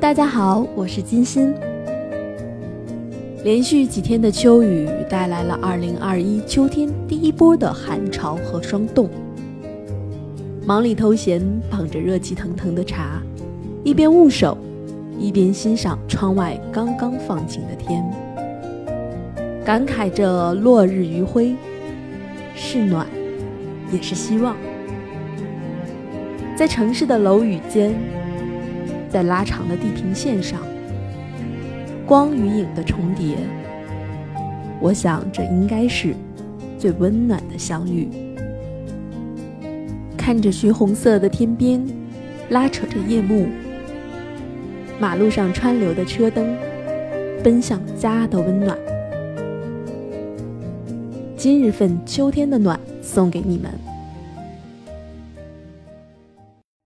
大家好，我是金鑫。连续几天的秋雨带来了2021秋天第一波的寒潮和霜冻。忙里偷闲，捧着热气腾腾的茶，一边捂手，一边欣赏窗外刚刚放晴的天，感慨着落日余晖，是暖，也是希望。在城市的楼宇间，在拉长的地平线上，光与影的重叠，我想这应该是最温暖的相遇。看着橘红色的天边，拉扯着夜幕，马路上川流的车灯，奔向家的温暖。今日份秋天的暖送给你们。